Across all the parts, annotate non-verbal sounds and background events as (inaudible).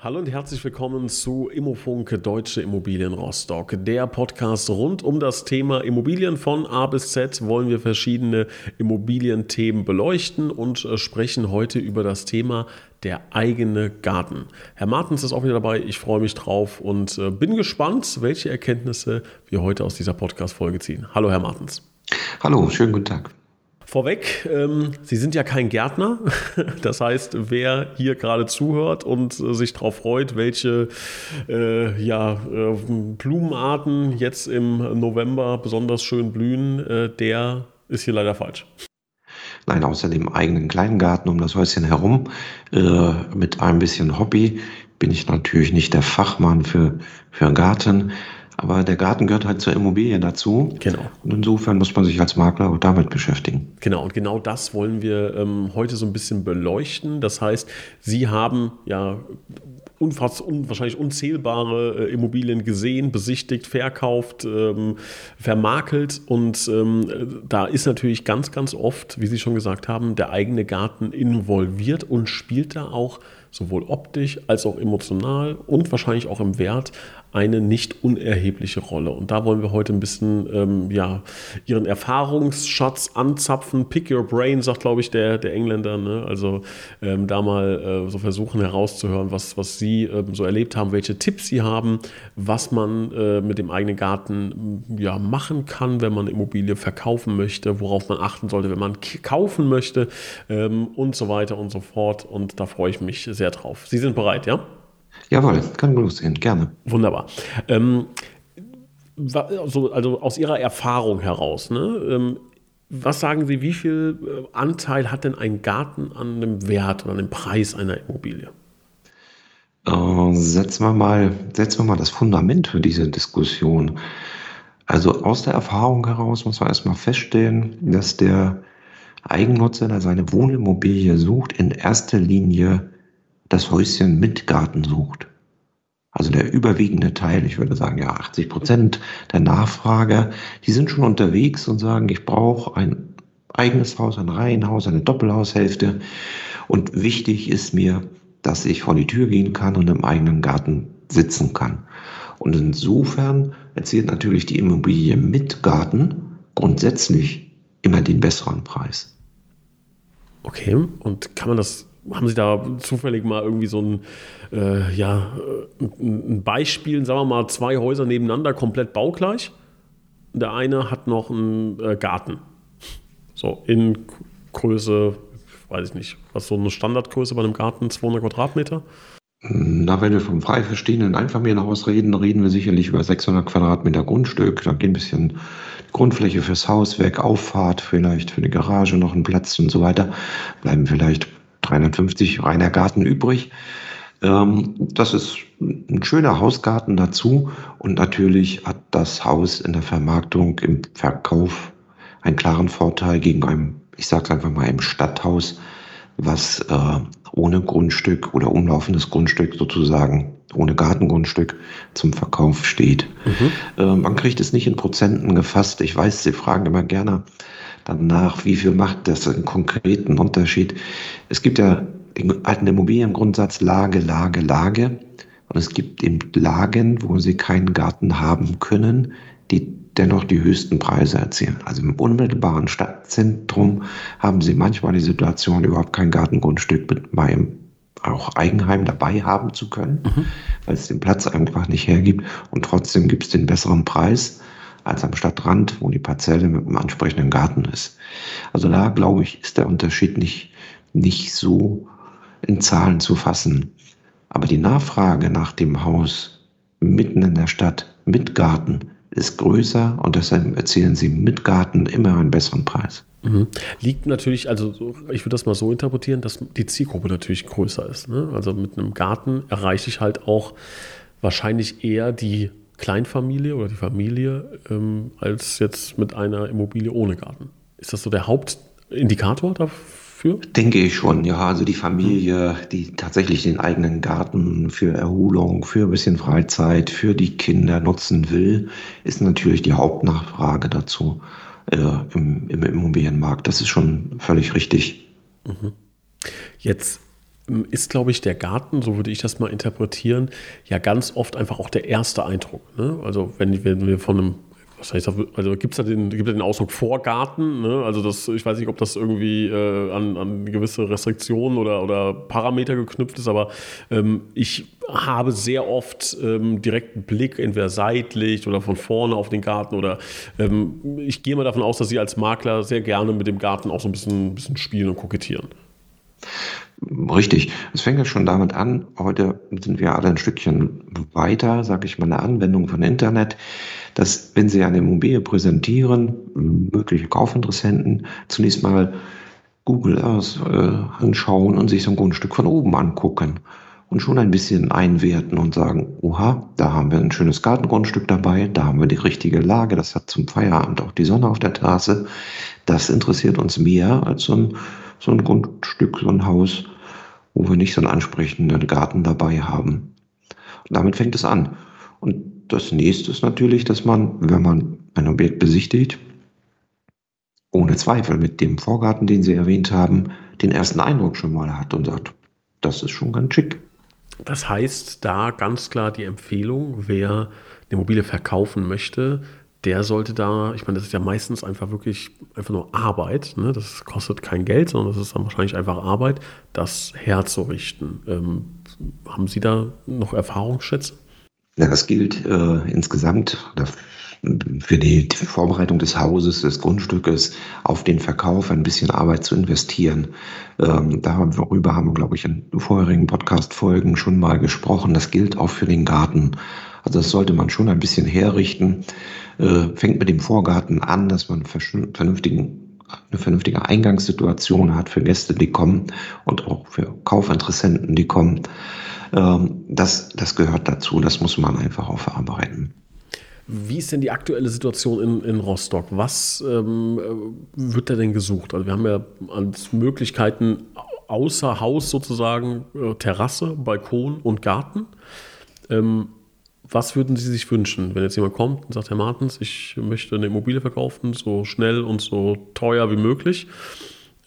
Hallo und herzlich willkommen zu Immofunk Deutsche Immobilien Rostock. Der Podcast rund um das Thema Immobilien von A bis Z wollen wir verschiedene Immobilienthemen beleuchten und äh, sprechen heute über das Thema der eigene Garten. Herr Martens ist auch wieder dabei. Ich freue mich drauf und äh, bin gespannt, welche Erkenntnisse wir heute aus dieser Podcast-Folge ziehen. Hallo, Herr Martens. Hallo, schönen guten Tag. Vorweg, ähm, Sie sind ja kein Gärtner. (laughs) Das heißt, wer hier gerade zuhört und äh, sich darauf freut, welche äh, ja, äh, Blumenarten jetzt im November besonders schön blühen, äh, der ist hier leider falsch. Nein, außer dem eigenen kleinen Garten um das Häuschen herum, äh, mit ein bisschen Hobby, bin ich natürlich nicht der Fachmann für, für Garten. Aber der Garten gehört halt zur Immobilie dazu. Genau. Und insofern muss man sich als Makler auch damit beschäftigen. Genau, und genau das wollen wir ähm, heute so ein bisschen beleuchten. Das heißt, Sie haben ja unfass, un, wahrscheinlich unzählbare äh, Immobilien gesehen, besichtigt, verkauft, ähm, vermakelt. Und ähm, da ist natürlich ganz, ganz oft, wie Sie schon gesagt haben, der eigene Garten involviert und spielt da auch sowohl optisch als auch emotional und wahrscheinlich auch im Wert eine nicht unerhebliche Rolle. Und da wollen wir heute ein bisschen ähm, ja, ihren Erfahrungsschatz anzapfen. Pick your brain, sagt, glaube ich, der, der Engländer. Ne? Also ähm, da mal äh, so versuchen herauszuhören, was, was Sie ähm, so erlebt haben, welche Tipps Sie haben, was man äh, mit dem eigenen Garten ja, machen kann, wenn man Immobilie verkaufen möchte, worauf man achten sollte, wenn man kaufen möchte ähm, und so weiter und so fort. Und da freue ich mich sehr drauf. Sie sind bereit, ja? Jawohl, kann losgehen, gerne. Wunderbar. Ähm, also, also, aus Ihrer Erfahrung heraus, ne, ähm, was sagen Sie, wie viel äh, Anteil hat denn ein Garten an dem Wert oder an dem Preis einer Immobilie? Äh, setzen, wir mal, setzen wir mal das Fundament für diese Diskussion. Also aus der Erfahrung heraus muss man erstmal feststellen, dass der Eigennutzer, der seine Wohnimmobilie sucht, in erster Linie das Häuschen mit Garten sucht. Also der überwiegende Teil, ich würde sagen ja 80 Prozent der Nachfrager, die sind schon unterwegs und sagen, ich brauche ein eigenes Haus, ein Reihenhaus, eine Doppelhaushälfte. Und wichtig ist mir, dass ich vor die Tür gehen kann und im eigenen Garten sitzen kann. Und insofern erzielt natürlich die Immobilie mit Garten grundsätzlich immer den besseren Preis. Okay, und kann man das haben Sie da zufällig mal irgendwie so ein, äh, ja, ein Beispiel, sagen wir mal, zwei Häuser nebeneinander, komplett baugleich? Der eine hat noch einen äh, Garten. So, in Größe, weiß ich nicht, was so eine Standardgröße bei einem Garten, 200 Quadratmeter? Na, wenn wir vom frei verstehenden Einfamilienhaus reden, reden wir sicherlich über 600 Quadratmeter Grundstück. Da geht ein bisschen Grundfläche fürs Haus weg, Auffahrt, vielleicht für eine Garage noch ein Platz und so weiter. Bleiben vielleicht 350 reiner Garten übrig. Ähm, das ist ein schöner Hausgarten dazu und natürlich hat das Haus in der Vermarktung, im Verkauf einen klaren Vorteil gegen einem, ich sage es einfach mal, einem Stadthaus, was äh, ohne Grundstück oder umlaufendes Grundstück sozusagen, ohne Gartengrundstück zum Verkauf steht. Mhm. Äh, man kriegt es nicht in Prozenten gefasst. Ich weiß, Sie fragen immer gerne, danach, wie viel macht das einen konkreten Unterschied. Es gibt ja den alten Immobiliengrundsatz Lage, Lage, Lage. Und es gibt eben Lagen, wo sie keinen Garten haben können, die dennoch die höchsten Preise erzielen. Also im unmittelbaren Stadtzentrum haben sie manchmal die Situation, überhaupt kein Gartengrundstück mit meinem auch Eigenheim dabei haben zu können, mhm. weil es den Platz einfach nicht hergibt. Und trotzdem gibt es den besseren Preis als am Stadtrand, wo die Parzelle mit einem ansprechenden Garten ist. Also da, glaube ich, ist der Unterschied nicht, nicht so in Zahlen zu fassen. Aber die Nachfrage nach dem Haus mitten in der Stadt mit Garten ist größer und deshalb erzielen sie mit Garten immer einen besseren Preis. Mhm. Liegt natürlich, also ich würde das mal so interpretieren, dass die Zielgruppe natürlich größer ist. Ne? Also mit einem Garten erreiche ich halt auch wahrscheinlich eher die Kleinfamilie oder die Familie ähm, als jetzt mit einer Immobilie ohne Garten. Ist das so der Hauptindikator für? Denke ich schon, ja. Also die Familie, die tatsächlich den eigenen Garten für Erholung, für ein bisschen Freizeit, für die Kinder nutzen will, ist natürlich die Hauptnachfrage dazu äh, im, im Immobilienmarkt. Das ist schon völlig richtig. Mhm. Jetzt ist, glaube ich, der Garten, so würde ich das mal interpretieren, ja ganz oft einfach auch der erste Eindruck. Ne? Also wenn, wenn wir von einem also gibt es da den, gibt den Ausdruck Vorgarten? Ne? Also das, ich weiß nicht, ob das irgendwie äh, an, an gewisse Restriktionen oder, oder Parameter geknüpft ist, aber ähm, ich habe sehr oft ähm, direkten Blick, entweder seitlich oder von vorne auf den Garten oder ähm, ich gehe mal davon aus, dass Sie als Makler sehr gerne mit dem Garten auch so ein bisschen, ein bisschen spielen und kokettieren. Richtig. Es fängt ja schon damit an. Heute sind wir alle ein Stückchen weiter, sage ich mal, eine Anwendung von Internet, dass, wenn Sie eine Immobilie präsentieren, mögliche Kaufinteressenten zunächst mal Google Earth äh, anschauen und sich so ein Grundstück von oben angucken und schon ein bisschen einwerten und sagen, oha, da haben wir ein schönes Gartengrundstück dabei, da haben wir die richtige Lage, das hat zum Feierabend auch die Sonne auf der Terrasse. Das interessiert uns mehr als so ein so ein Grundstück, so ein Haus, wo wir nicht so einen ansprechenden Garten dabei haben. Und damit fängt es an. Und das nächste ist natürlich, dass man, wenn man ein Objekt besichtigt, ohne Zweifel mit dem Vorgarten, den Sie erwähnt haben, den ersten Eindruck schon mal hat und sagt, das ist schon ganz schick. Das heißt, da ganz klar die Empfehlung, wer eine Immobilie verkaufen möchte, der sollte da, ich meine, das ist ja meistens einfach wirklich einfach nur Arbeit, ne? das kostet kein Geld, sondern das ist dann wahrscheinlich einfach Arbeit, das herzurichten. Ähm, haben Sie da noch Erfahrungsschätze? Ja, das gilt äh, insgesamt für die Vorbereitung des Hauses, des Grundstückes auf den Verkauf ein bisschen Arbeit zu investieren. Ähm, darüber haben wir, glaube ich, in vorherigen Podcast-Folgen schon mal gesprochen. Das gilt auch für den Garten. Also das sollte man schon ein bisschen herrichten. Äh, fängt mit dem Vorgarten an, dass man vernünftigen, eine vernünftige Eingangssituation hat für Gäste, die kommen und auch für Kaufinteressenten, die kommen. Ähm, das, das gehört dazu, das muss man einfach aufarbeiten. Wie ist denn die aktuelle Situation in, in Rostock? Was ähm, wird da denn gesucht? Also wir haben ja als Möglichkeiten außer Haus sozusagen äh, Terrasse, Balkon und Garten. Ähm, was würden Sie sich wünschen, wenn jetzt jemand kommt und sagt, Herr Martens, ich möchte eine Immobilie verkaufen, so schnell und so teuer wie möglich.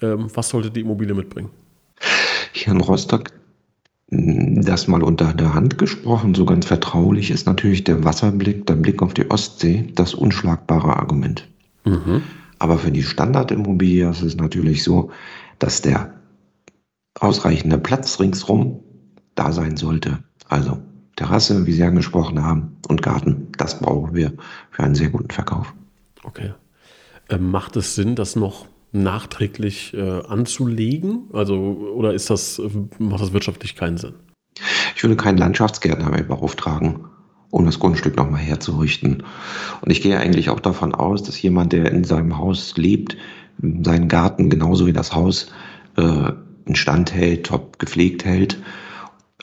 Ähm, was sollte die Immobilie mitbringen? Hier in Rostock, das mal unter der Hand gesprochen, so ganz vertraulich, ist natürlich der Wasserblick, der Blick auf die Ostsee, das unschlagbare Argument. Mhm. Aber für die Standardimmobilie ist es natürlich so, dass der ausreichende Platz ringsrum da sein sollte. Also Terrasse, wie Sie angesprochen haben, und Garten. Das brauchen wir für einen sehr guten Verkauf. Okay. Ähm, macht es Sinn, das noch nachträglich äh, anzulegen? Also, oder ist das, macht das wirtschaftlich keinen Sinn? Ich würde keinen Landschaftsgärtner mehr beauftragen, um das Grundstück nochmal herzurichten. Und ich gehe eigentlich auch davon aus, dass jemand, der in seinem Haus lebt, seinen Garten genauso wie das Haus äh, instand hält, top gepflegt hält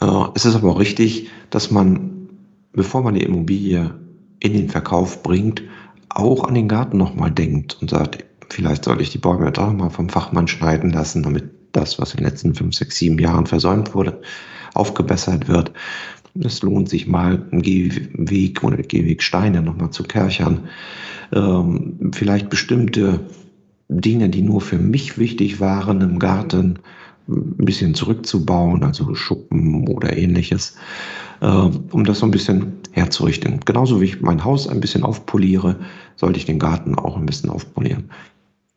äh, es ist aber auch richtig, dass man, bevor man die Immobilie in den Verkauf bringt, auch an den Garten nochmal denkt und sagt, vielleicht soll ich die Bäume doch mal vom Fachmann schneiden lassen, damit das, was in den letzten fünf, sechs, sieben Jahren versäumt wurde, aufgebessert wird. Es lohnt sich mal, einen Gehweg oder Gehwegsteine nochmal zu kerchern. Ähm, vielleicht bestimmte Dinge, die nur für mich wichtig waren im Garten, ein bisschen zurückzubauen, also Schuppen oder ähnliches, äh, um das so ein bisschen herzurichten. Genauso wie ich mein Haus ein bisschen aufpoliere, sollte ich den Garten auch ein bisschen aufpolieren.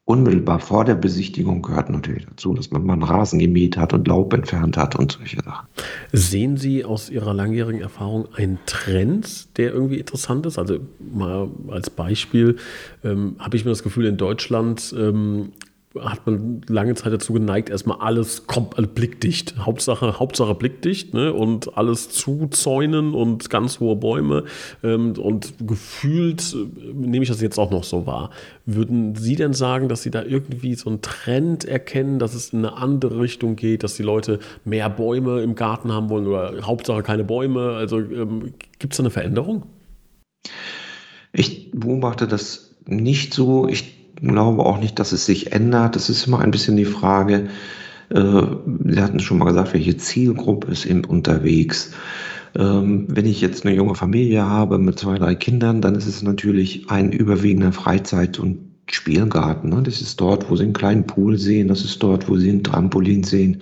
Unmittelbar vor der Besichtigung gehört natürlich dazu, dass man mal einen Rasen gemäht hat und Laub entfernt hat und solche Sachen. Sehen Sie aus Ihrer langjährigen Erfahrung einen Trend, der irgendwie interessant ist? Also mal als Beispiel ähm, habe ich mir das Gefühl, in Deutschland ähm, hat man lange Zeit dazu geneigt, erstmal alles kommt also blickdicht. Hauptsache, Hauptsache blickdicht ne? und alles zuzäunen und ganz hohe Bäume. Ähm, und gefühlt äh, nehme ich das jetzt auch noch so wahr. Würden Sie denn sagen, dass Sie da irgendwie so einen Trend erkennen, dass es in eine andere Richtung geht, dass die Leute mehr Bäume im Garten haben wollen oder Hauptsache keine Bäume? Also ähm, gibt es da eine Veränderung? Ich beobachte das nicht so. Ich glaube auch nicht, dass es sich ändert. Es ist immer ein bisschen die Frage, äh, Sie hatten schon mal gesagt, welche Zielgruppe ist eben unterwegs. Ähm, wenn ich jetzt eine junge Familie habe mit zwei, drei Kindern, dann ist es natürlich ein überwiegender Freizeit- und Spielgarten. Ne? Das ist dort, wo Sie einen kleinen Pool sehen, das ist dort, wo Sie ein Trampolin sehen,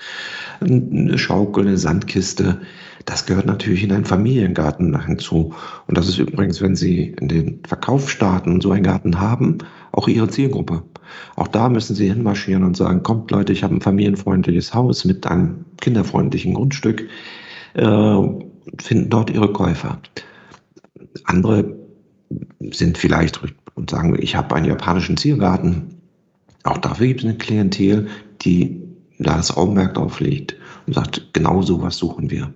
eine Schaukel, eine Sandkiste. Das gehört natürlich in einen Familiengarten hinzu. Und das ist übrigens, wenn Sie in den Verkauf starten und so einen Garten haben, auch Ihre Zielgruppe. Auch da müssen Sie hinmarschieren und sagen, kommt Leute, ich habe ein familienfreundliches Haus mit einem kinderfreundlichen Grundstück, äh, finden dort Ihre Käufer. Andere sind vielleicht und sagen, ich habe einen japanischen Ziergarten. Auch dafür gibt es eine Klientel, die da das Augenmerk drauf legt und sagt, genau sowas suchen wir.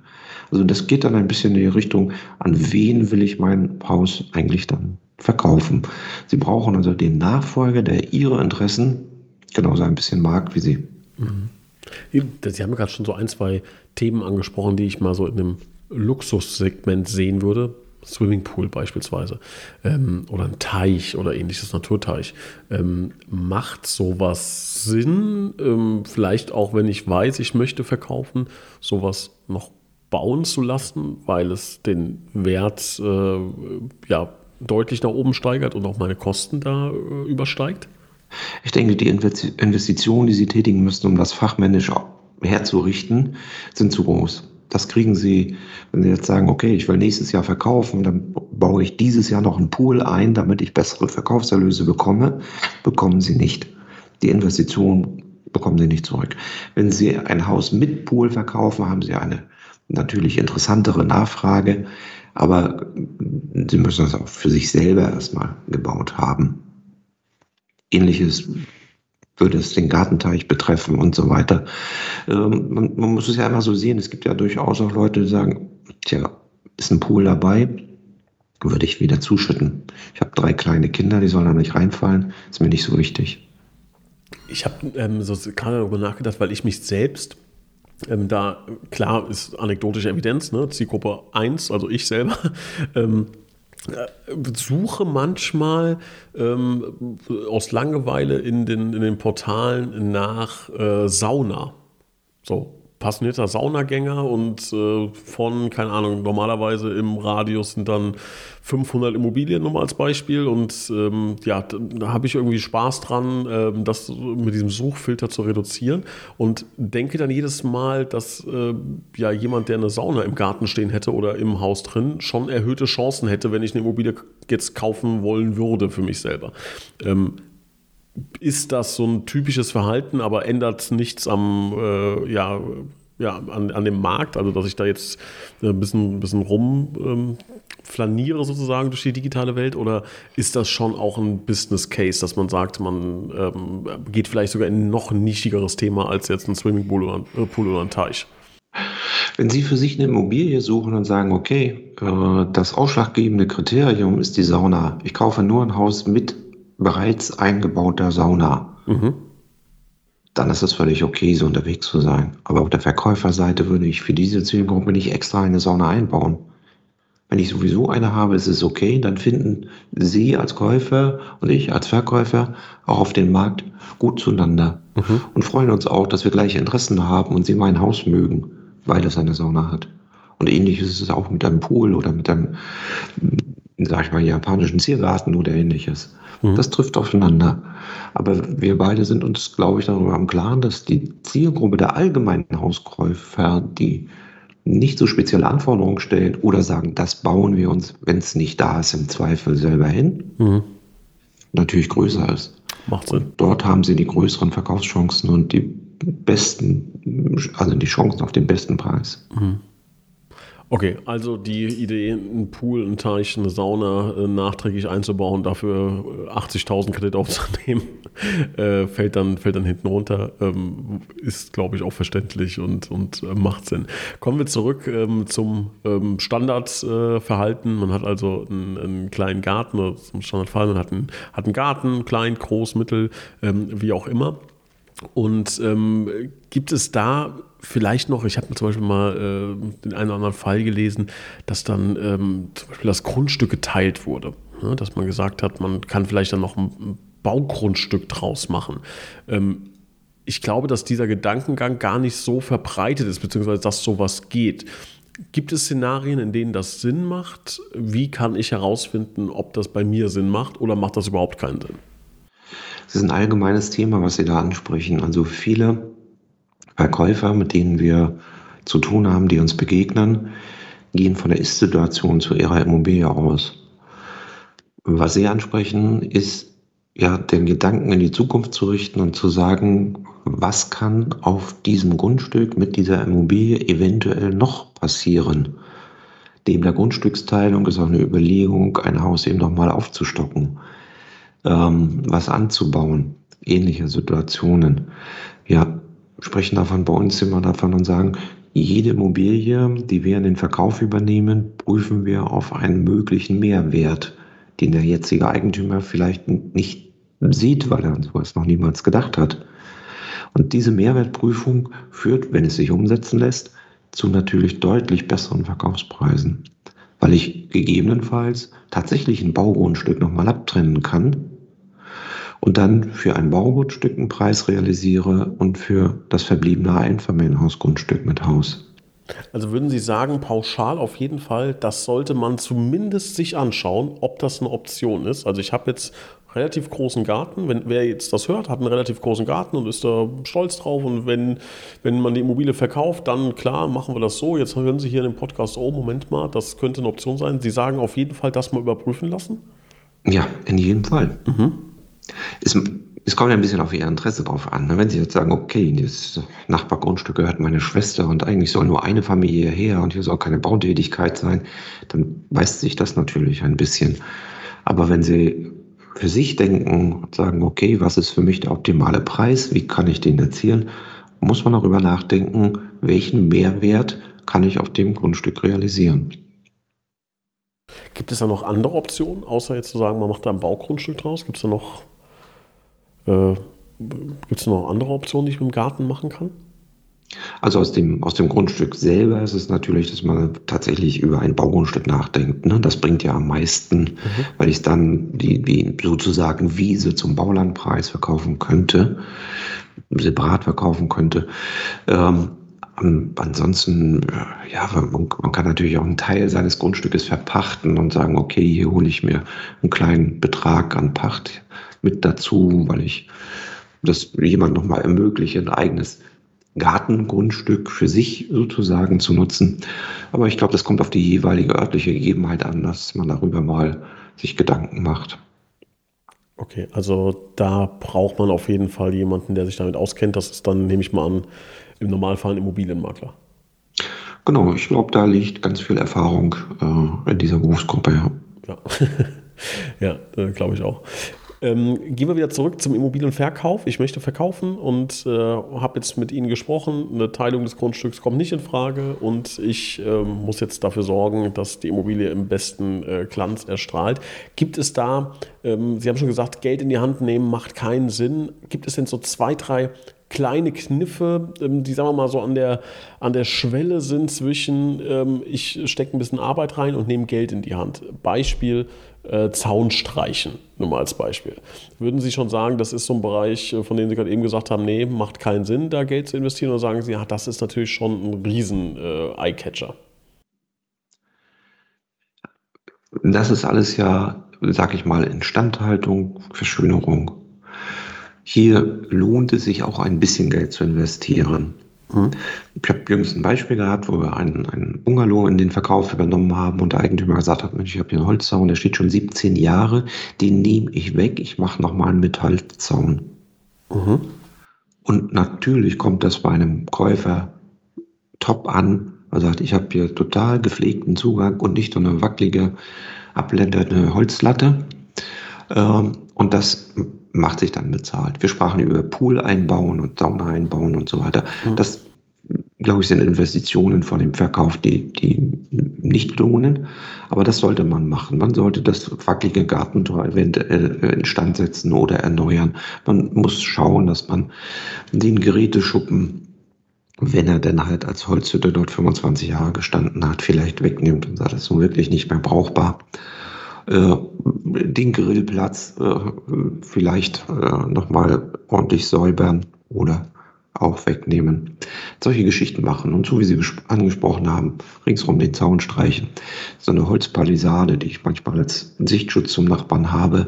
Also das geht dann ein bisschen in die Richtung, an wen will ich mein Haus eigentlich dann verkaufen. Sie brauchen also den Nachfolger, der Ihre Interessen genauso ein bisschen mag wie Sie. Mhm. Sie haben gerade schon so ein, zwei Themen angesprochen, die ich mal so in einem Luxussegment sehen würde. Swimmingpool beispielsweise ähm, oder ein Teich oder ähnliches Naturteich. Ähm, macht sowas Sinn? Ähm, vielleicht auch, wenn ich weiß, ich möchte verkaufen, sowas noch bauen zu lassen, weil es den Wert äh, ja, deutlich nach oben steigert und auch meine Kosten da äh, übersteigt? Ich denke, die Investitionen, die Sie tätigen müssen, um das fachmännisch herzurichten, sind zu groß. Das kriegen Sie, wenn Sie jetzt sagen, okay, ich will nächstes Jahr verkaufen, dann baue ich dieses Jahr noch einen Pool ein, damit ich bessere Verkaufserlöse bekomme, bekommen Sie nicht. Die Investition bekommen Sie nicht zurück. Wenn Sie ein Haus mit Pool verkaufen, haben Sie eine natürlich interessantere Nachfrage, aber Sie müssen das auch für sich selber erstmal gebaut haben. Ähnliches würde es den Gartenteich betreffen und so weiter. Ähm, man, man, muss es ja immer so sehen. Es gibt ja durchaus auch Leute, die sagen, tja, ist ein Pool dabei, würde ich wieder zuschütten. Ich habe drei kleine Kinder, die sollen da nicht reinfallen, ist mir nicht so wichtig. Ich habe ähm, so gerade darüber nachgedacht, weil ich mich selbst ähm, da, klar, ist anekdotische Evidenz, ne? Zielgruppe 1, also ich selber, (laughs) ähm, äh, suche manchmal ähm, aus Langeweile in den, in den Portalen nach äh, Sauna. So, passionierter Saunagänger und äh, von, keine Ahnung, normalerweise im Radius sind dann 500 Immobilien nur mal als Beispiel und ähm, ja, da, habe ich irgendwie Spaß dran, ähm, das mit diesem Suchfilter zu reduzieren und denke dann jedes Mal, dass äh, ja jemand, der eine Sauna im Garten stehen hätte oder im Haus drin, schon erhöhte Chancen hätte, wenn ich eine Immobilie jetzt kaufen wollen würde für mich selber. Ähm, ist das so ein typisches Verhalten, aber ändert nichts am, äh, ja, ja, an, an dem Markt, also dass ich da jetzt ein bisschen, ein bisschen rum ähm, sozusagen durch die digitale Welt oder ist das schon auch ein Business Case, dass man sagt, man ähm, geht vielleicht sogar in ein noch nischigeres Thema als jetzt ein Swimmingpool oder, äh, Pool oder ein Teich? Wenn Sie für sich eine Immobilie suchen und sagen, okay, äh, das ausschlaggebende Kriterium ist die Sauna. Ich kaufe nur ein Haus mit bereits eingebauter Sauna. Mhm. Dann ist es völlig okay, so unterwegs zu sein. Aber auf der Verkäuferseite würde ich für diese Zielgruppe nicht extra eine Sauna einbauen. Wenn ich sowieso eine habe, ist es okay, dann finden Sie als Käufer und ich als Verkäufer auch auf dem Markt gut zueinander mhm. und freuen uns auch, dass wir gleiche Interessen haben und Sie mein Haus mögen, weil es eine Sauna hat. Und ähnlich ist es auch mit einem Pool oder mit einem, sag ich mal, japanischen Ziergarten oder ähnliches. Mhm. Das trifft aufeinander. Aber wir beide sind uns, glaube ich, darüber im Klaren, dass die Zielgruppe der allgemeinen Hauskäufer, die nicht so spezielle Anforderungen stellen oder sagen, das bauen wir uns, wenn es nicht da ist, im Zweifel selber hin, mhm. natürlich größer ist. Macht Sinn. Dort haben sie die größeren Verkaufschancen und die besten, also die Chancen auf den besten Preis. Mhm. Okay, also die Idee, einen Pool, einen Teich, eine Sauna äh, nachträglich einzubauen, dafür 80.000 äh, Kredit aufzunehmen, (laughs) äh, fällt, dann, fällt dann hinten runter, ähm, ist, glaube ich, auch verständlich und, und äh, macht Sinn. Kommen wir zurück ähm, zum ähm, Standardverhalten. man hat also einen, einen, kleinen Garten, oder zum Standardfall, man hat einen, hat einen Garten, klein, groß, mittel, ähm, wie auch immer. Und ähm, gibt es da vielleicht noch, ich habe zum Beispiel mal äh, den einen oder anderen Fall gelesen, dass dann ähm, zum Beispiel das Grundstück geteilt wurde. Ne? Dass man gesagt hat, man kann vielleicht dann noch ein Baugrundstück draus machen. Ähm, ich glaube, dass dieser Gedankengang gar nicht so verbreitet ist, beziehungsweise dass sowas geht. Gibt es Szenarien, in denen das Sinn macht? Wie kann ich herausfinden, ob das bei mir Sinn macht oder macht das überhaupt keinen Sinn? Das ist ein allgemeines Thema, was Sie da ansprechen. Also viele Verkäufer, mit denen wir zu tun haben, die uns begegnen, gehen von der Ist-Situation zu ihrer Immobilie aus. Was Sie ansprechen, ist ja den Gedanken in die Zukunft zu richten und zu sagen, was kann auf diesem Grundstück mit dieser Immobilie eventuell noch passieren. Dem der Grundstücksteilung ist auch eine Überlegung, ein Haus eben nochmal aufzustocken, ähm, was anzubauen, ähnliche Situationen. Sprechen davon bei uns immer davon und sagen, jede Immobilie, die wir in den Verkauf übernehmen, prüfen wir auf einen möglichen Mehrwert, den der jetzige Eigentümer vielleicht nicht sieht, weil er an sowas noch niemals gedacht hat. Und diese Mehrwertprüfung führt, wenn es sich umsetzen lässt, zu natürlich deutlich besseren Verkaufspreisen, weil ich gegebenenfalls tatsächlich ein Baugrundstück nochmal abtrennen kann und dann für ein Baugrundstück einen Preis realisiere und für das verbliebene Einfamilienhausgrundstück mit Haus. Also würden Sie sagen, pauschal auf jeden Fall, das sollte man zumindest sich anschauen, ob das eine Option ist. Also ich habe jetzt relativ großen Garten. Wenn wer jetzt das hört, hat einen relativ großen Garten und ist da stolz drauf. Und wenn, wenn man die Immobilie verkauft, dann klar, machen wir das so. Jetzt hören Sie hier in dem Podcast, oh, Moment mal, das könnte eine Option sein. Sie sagen auf jeden Fall das mal überprüfen lassen? Ja, in jedem Fall. Mhm. Es, es kommt ein bisschen auf Ihr Interesse drauf an. Ne? Wenn Sie jetzt sagen, okay, das Nachbargrundstück gehört meine Schwester und eigentlich soll nur eine Familie her und hier soll keine Bautätigkeit sein, dann weist sich das natürlich ein bisschen. Aber wenn Sie für sich denken und sagen, okay, was ist für mich der optimale Preis, wie kann ich den erzielen, muss man darüber nachdenken, welchen Mehrwert kann ich auf dem Grundstück realisieren. Gibt es da noch andere Optionen, außer jetzt zu sagen, man macht da ein Baugrundstück draus? Gibt es da noch, äh, gibt's noch andere Optionen, die ich mit dem Garten machen kann? Also aus dem, aus dem Grundstück selber ist es natürlich, dass man tatsächlich über ein Baugrundstück nachdenkt. Ne? Das bringt ja am meisten, mhm. weil ich dann die, die sozusagen Wiese zum Baulandpreis verkaufen könnte, separat verkaufen könnte. Ähm, ansonsten, ja, man, man, kann natürlich auch einen Teil seines Grundstückes verpachten und sagen, okay, hier hole ich mir einen kleinen Betrag an Pacht mit dazu, weil ich das jemand nochmal ermögliche, ein eigenes Gartengrundstück für sich sozusagen zu nutzen. Aber ich glaube, das kommt auf die jeweilige örtliche Gegebenheit an, dass man darüber mal sich Gedanken macht. Okay, also da braucht man auf jeden Fall jemanden, der sich damit auskennt. Das ist dann, nehme ich mal an, im Normalfall ein Immobilienmakler. Genau, ich glaube, da liegt ganz viel Erfahrung äh, in dieser Berufsgruppe. Ja, ja. (laughs) ja glaube ich auch. Ähm, gehen wir wieder zurück zum Immobilienverkauf. Ich möchte verkaufen und äh, habe jetzt mit Ihnen gesprochen. Eine Teilung des Grundstücks kommt nicht in Frage und ich äh, muss jetzt dafür sorgen, dass die Immobilie im besten äh, Glanz erstrahlt. Gibt es da, ähm, Sie haben schon gesagt, Geld in die Hand nehmen macht keinen Sinn. Gibt es denn so zwei, drei kleine Kniffe, ähm, die sagen wir mal so an der, an der Schwelle sind zwischen, ähm, ich stecke ein bisschen Arbeit rein und nehme Geld in die Hand. Beispiel äh, Zaun nur mal als Beispiel. Würden Sie schon sagen, das ist so ein Bereich, äh, von dem Sie gerade eben gesagt haben, nee, macht keinen Sinn, da Geld zu investieren, oder sagen Sie, ja, das ist natürlich schon ein riesen äh, Eyecatcher? Das ist alles ja, sag ich mal, Instandhaltung, Verschönerung. Hier lohnt es sich auch ein bisschen Geld zu investieren. Mhm. Ich habe jüngst ein Beispiel gehabt, wo wir einen, einen Bungalow in den Verkauf übernommen haben und der Eigentümer gesagt hat, Mensch, ich habe hier einen Holzzaun, der steht schon 17 Jahre, den nehme ich weg, ich mache nochmal einen Metallzaun. Mhm. Und natürlich kommt das bei einem Käufer top an. Er sagt, ich habe hier total gepflegten Zugang und nicht nur eine wackelige, abblendende Holzlatte. Ähm, und das macht sich dann bezahlt. Wir sprachen über Pool einbauen und Sauna einbauen und so weiter. Mhm. Das, glaube ich, sind Investitionen von dem Verkauf, die, die nicht lohnen. Aber das sollte man machen. Man sollte das wackelige Gartentor eventuell instand setzen oder erneuern. Man muss schauen, dass man den Geräteschuppen wenn er denn halt als Holzhütte dort 25 Jahre gestanden hat, vielleicht wegnimmt und sagt, das ist nun wirklich nicht mehr brauchbar. Äh, den Grillplatz äh, vielleicht äh, nochmal ordentlich säubern oder auch wegnehmen. Solche Geschichten machen und so wie Sie angesprochen haben, ringsrum den Zaun streichen. So eine Holzpalisade, die ich manchmal als Sichtschutz zum Nachbarn habe,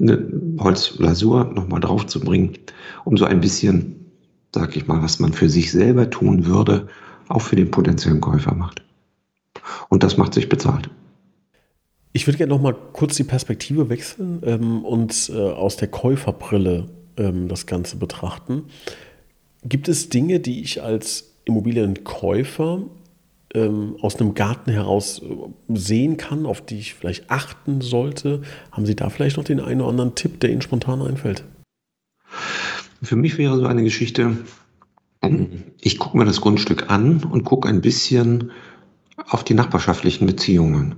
eine Holzlasur nochmal drauf zu bringen, um so ein bisschen, sag ich mal, was man für sich selber tun würde, auch für den potenziellen Käufer macht. Und das macht sich bezahlt. Ich würde gerne noch mal kurz die Perspektive wechseln ähm, und äh, aus der Käuferbrille ähm, das Ganze betrachten. Gibt es Dinge, die ich als Immobilienkäufer ähm, aus einem Garten heraus äh, sehen kann, auf die ich vielleicht achten sollte? Haben Sie da vielleicht noch den einen oder anderen Tipp, der Ihnen spontan einfällt? Für mich wäre so eine Geschichte, ich gucke mir das Grundstück an und gucke ein bisschen auf die nachbarschaftlichen Beziehungen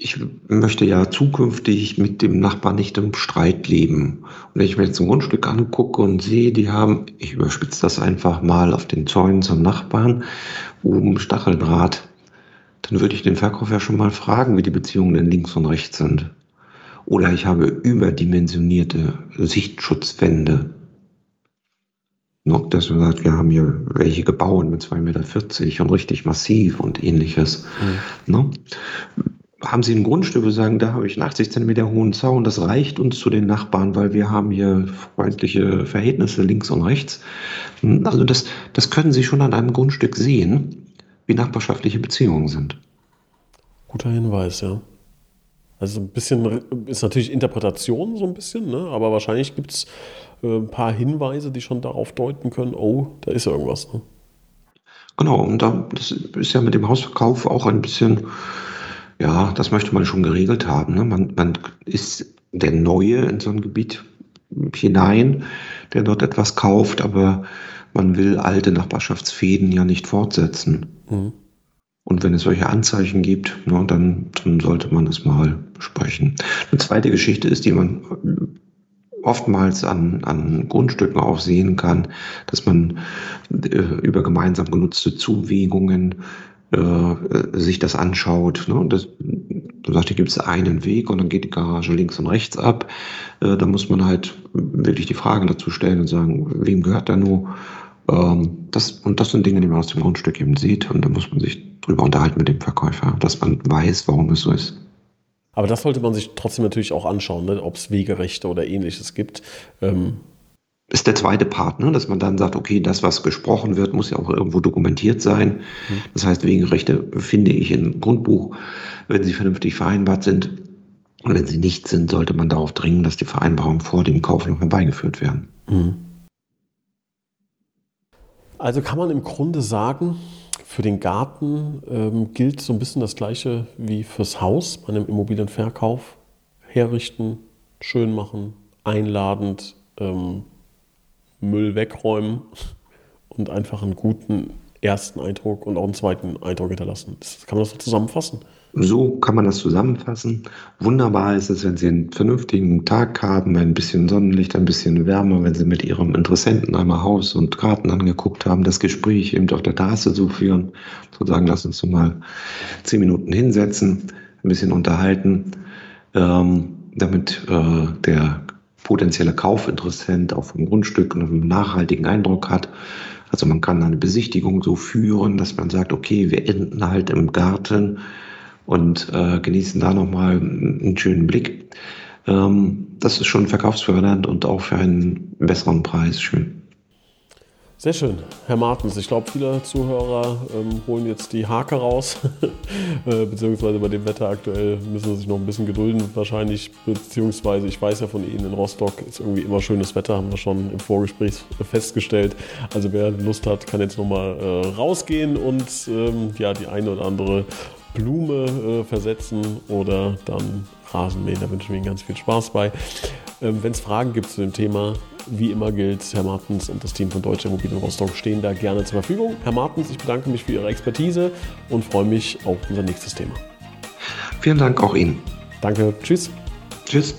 ich möchte ja zukünftig mit dem Nachbarn nicht im Streit leben. Und wenn ich mir jetzt ein Grundstück angucke und sehe, die haben, ich überspitze das einfach mal auf den Zäunen zum Nachbarn, oben Stacheldraht, dann würde ich den Verkäufer schon mal fragen, wie die Beziehungen denn links und rechts sind. Oder ich habe überdimensionierte Sichtschutzwände. Noch, dass man sagt, wir haben hier welche gebaut mit 2,40 Meter und richtig massiv und ähnliches. Mhm. Ne? Haben Sie ein Grundstück, wo Sie sagen, da habe ich einen 80 Zentimeter hohen Zaun, das reicht uns zu den Nachbarn, weil wir haben hier freundliche Verhältnisse links und rechts. Also das, das können Sie schon an einem Grundstück sehen, wie nachbarschaftliche Beziehungen sind. Guter Hinweis, ja. Also ein bisschen ist natürlich Interpretation so ein bisschen, ne? aber wahrscheinlich gibt es äh, ein paar Hinweise, die schon darauf deuten können, oh, da ist irgendwas. Ne? Genau, und da, das ist ja mit dem Hausverkauf auch ein bisschen ja, das möchte man schon geregelt haben. Ne? Man, man ist der Neue in so ein Gebiet hinein, der dort etwas kauft, aber man will alte Nachbarschaftsfäden ja nicht fortsetzen. Mhm. Und wenn es solche Anzeichen gibt, ne, dann, dann sollte man das mal besprechen. Eine zweite Geschichte ist, die man oftmals an, an Grundstücken auch sehen kann, dass man äh, über gemeinsam genutzte Zuwegungen äh, sich das anschaut. Ne? Das, du sagst, hier gibt es einen Weg und dann geht die Garage links und rechts ab. Äh, da muss man halt wirklich die Fragen dazu stellen und sagen, wem gehört da nur? Ähm, das, und das sind Dinge, die man aus dem Grundstück eben sieht und da muss man sich drüber unterhalten mit dem Verkäufer, dass man weiß, warum es so ist. Aber das sollte man sich trotzdem natürlich auch anschauen, ne? ob es Wegerechte oder ähnliches gibt. Ähm ist der zweite Part, ne? dass man dann sagt, okay, das, was gesprochen wird, muss ja auch irgendwo dokumentiert sein. Mhm. Das heißt, Wegerechte finde ich im Grundbuch, wenn sie vernünftig vereinbart sind. Und wenn sie nicht sind, sollte man darauf dringen, dass die Vereinbarungen vor dem Kauf noch herbeigeführt werden. Mhm. Also kann man im Grunde sagen, für den Garten ähm, gilt so ein bisschen das Gleiche wie fürs Haus bei einem Immobilienverkauf. Herrichten, schön machen, einladend, ähm, Müll wegräumen und einfach einen guten ersten Eindruck und auch einen zweiten Eindruck hinterlassen. Das kann man das so zusammenfassen? So kann man das zusammenfassen. Wunderbar ist es, wenn Sie einen vernünftigen Tag haben, ein bisschen Sonnenlicht, ein bisschen Wärme, wenn Sie mit Ihrem Interessenten einmal Haus und Garten angeguckt haben, das Gespräch eben auf der Tasse so führen, zu sagen, lass uns mal zehn Minuten hinsetzen, ein bisschen unterhalten, ähm, damit äh, der potenzielle Kaufinteressent auf dem Grundstück einen nachhaltigen Eindruck hat. Also man kann eine Besichtigung so führen, dass man sagt, okay, wir enden halt im Garten und äh, genießen da nochmal einen schönen Blick. Ähm, das ist schon verkaufsfördernd und auch für einen besseren Preis schön. Sehr schön, Herr Martens. Ich glaube, viele Zuhörer ähm, holen jetzt die Hake raus, (laughs) äh, beziehungsweise bei dem Wetter aktuell müssen sie sich noch ein bisschen gedulden wahrscheinlich, beziehungsweise ich weiß ja von Ihnen in Rostock ist irgendwie immer schönes Wetter, haben wir schon im Vorgespräch festgestellt. Also wer Lust hat, kann jetzt nochmal äh, rausgehen und ähm, ja die eine oder andere Blume äh, versetzen oder dann Rasenmähen. Da wünsche ich Ihnen ganz viel Spaß bei. Ähm, Wenn es Fragen gibt zu dem Thema, wie immer gilt, Herr Martens und das Team von Deutsche Immobilien Rostock stehen da gerne zur Verfügung. Herr Martens, ich bedanke mich für Ihre Expertise und freue mich auf unser nächstes Thema. Vielen Dank auch Ihnen. Danke. Tschüss. Tschüss.